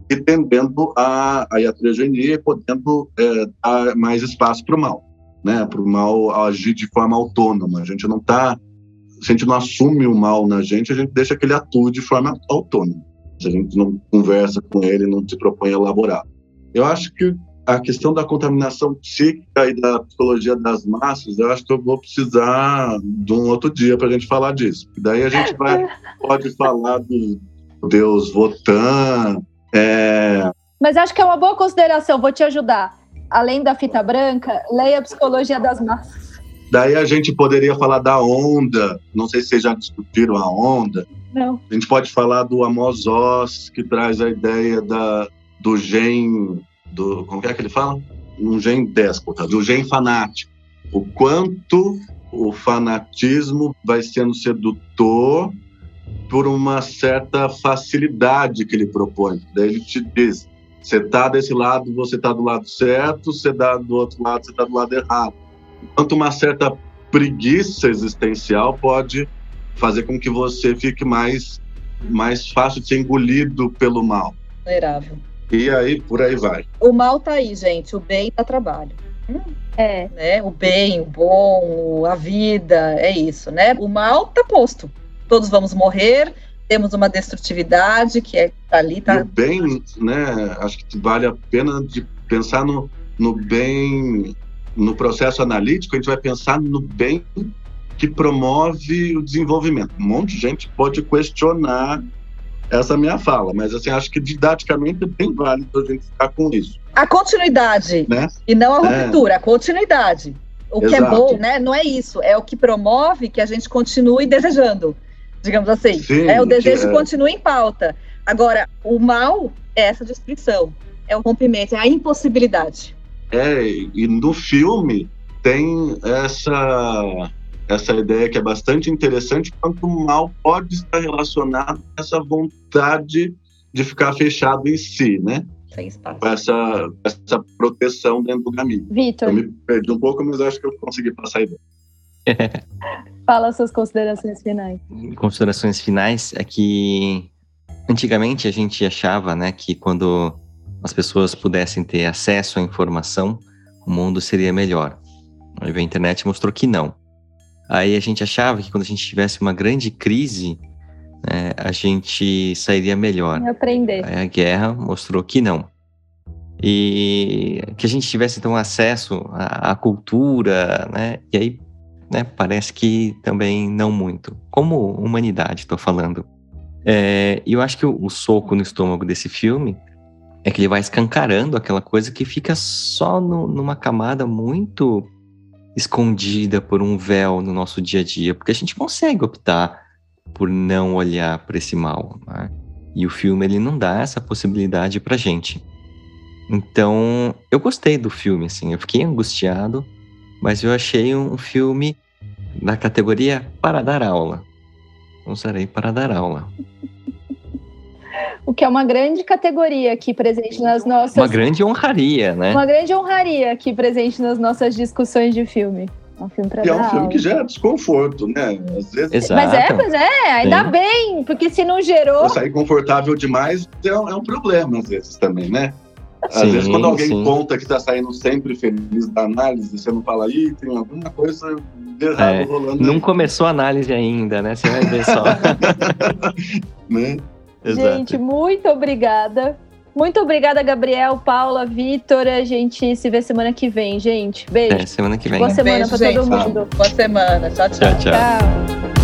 e tendendo a, a iatrogenia podendo é, dar mais espaço para o mal, né? Para o mal agir de forma autônoma. A gente não está, se a gente não assume o mal na gente, a gente deixa que ele atue de forma autônoma. Se a gente não conversa com ele, não se propõe a elaborar. Eu acho que a questão da contaminação psíquica e da psicologia das massas, eu acho que eu vou precisar de um outro dia para a gente falar disso. Daí a gente vai, pode falar do Deus Votan. É...
Mas acho que é uma boa consideração, vou te ajudar. Além da fita branca, leia a psicologia das massas.
Daí a gente poderia falar da onda, não sei se vocês já discutiram a onda.
Não.
A gente pode falar do Amos Oz, que traz a ideia da, do gen do como é que ele fala? Um gen déspota, do gen fanático. O quanto o fanatismo vai sendo sedutor por uma certa facilidade que ele propõe. Daí ele te diz: você está desse lado, você está do lado certo, você está do outro lado, você está do lado errado. Enquanto uma certa preguiça existencial pode fazer com que você fique mais, mais fácil de ser engolido pelo mal.
Vulnerável.
E aí, por aí vai.
O mal tá aí, gente. O bem dá trabalho.
É.
Né? O bem, o bom, a vida, é isso, né? O mal tá posto. Todos vamos morrer, temos uma destrutividade que é tá ali, tá.
E o bem, né? Acho que vale a pena de pensar no, no bem, no processo analítico, a gente vai pensar no bem que promove o desenvolvimento. Um monte de gente pode questionar essa é minha fala, mas assim, acho que didaticamente é bem válido a gente ficar com isso.
A continuidade,
né?
e não a ruptura, é. a continuidade. O Exato. que é bom, né? Não é isso, é o que promove que a gente continue desejando, digamos assim.
Sim,
é o desejo é... continue em pauta. Agora, o mal é essa destruição, é o rompimento, é a impossibilidade.
É, e no filme tem essa essa ideia que é bastante interessante, quanto o mal pode estar relacionado com essa vontade de ficar fechado em si, né?
Sem espaço.
Com essa, essa proteção dentro do caminho.
Vitor.
Eu me perdi um pouco, mas acho que eu consegui passar a ideia.
Fala suas considerações finais.
Considerações finais é que antigamente a gente achava, né, que quando as pessoas pudessem ter acesso à informação, o mundo seria melhor. A internet mostrou que não. Aí a gente achava que quando a gente tivesse uma grande crise, né, a gente sairia melhor.
Aprender.
Aí a guerra mostrou que não. E que a gente tivesse então acesso à, à cultura, né? E aí, né, parece que também não muito. Como humanidade, estou falando. É, e eu acho que o, o soco no estômago desse filme é que ele vai escancarando aquela coisa que fica só no, numa camada muito escondida por um véu no nosso dia a dia, porque a gente consegue optar por não olhar para esse mal. Né? E o filme ele não dá essa possibilidade para gente. Então, eu gostei do filme, assim, eu fiquei angustiado, mas eu achei um filme da categoria para dar aula. Usarei para dar aula
o que é uma grande categoria aqui presente nas nossas.
Uma grande honraria, né?
Uma grande honraria aqui presente nas nossas discussões de filme.
É um filme, e é um filme que gera desconforto, né? Às vezes.
Exato.
Mas é, mas é, ainda Sim. bem, porque se não gerou.
Sair confortável demais é um, é um, problema, às vezes, também, né? Às sim, vezes, quando alguém sim. conta que está saindo sempre feliz da análise, você não fala, ih, tem alguma coisa de errado é, rolando.
Não aí. começou a análise ainda, né? Você vai ver só.
né?
Exato. Gente, muito obrigada. Muito obrigada, Gabriel, Paula, Vitor. A gente se vê semana que vem, gente. Beijo.
É, semana que vem.
Boa semana
gente.
todo mundo.
Boa semana. tchau. tchau.
tchau. tchau. tchau.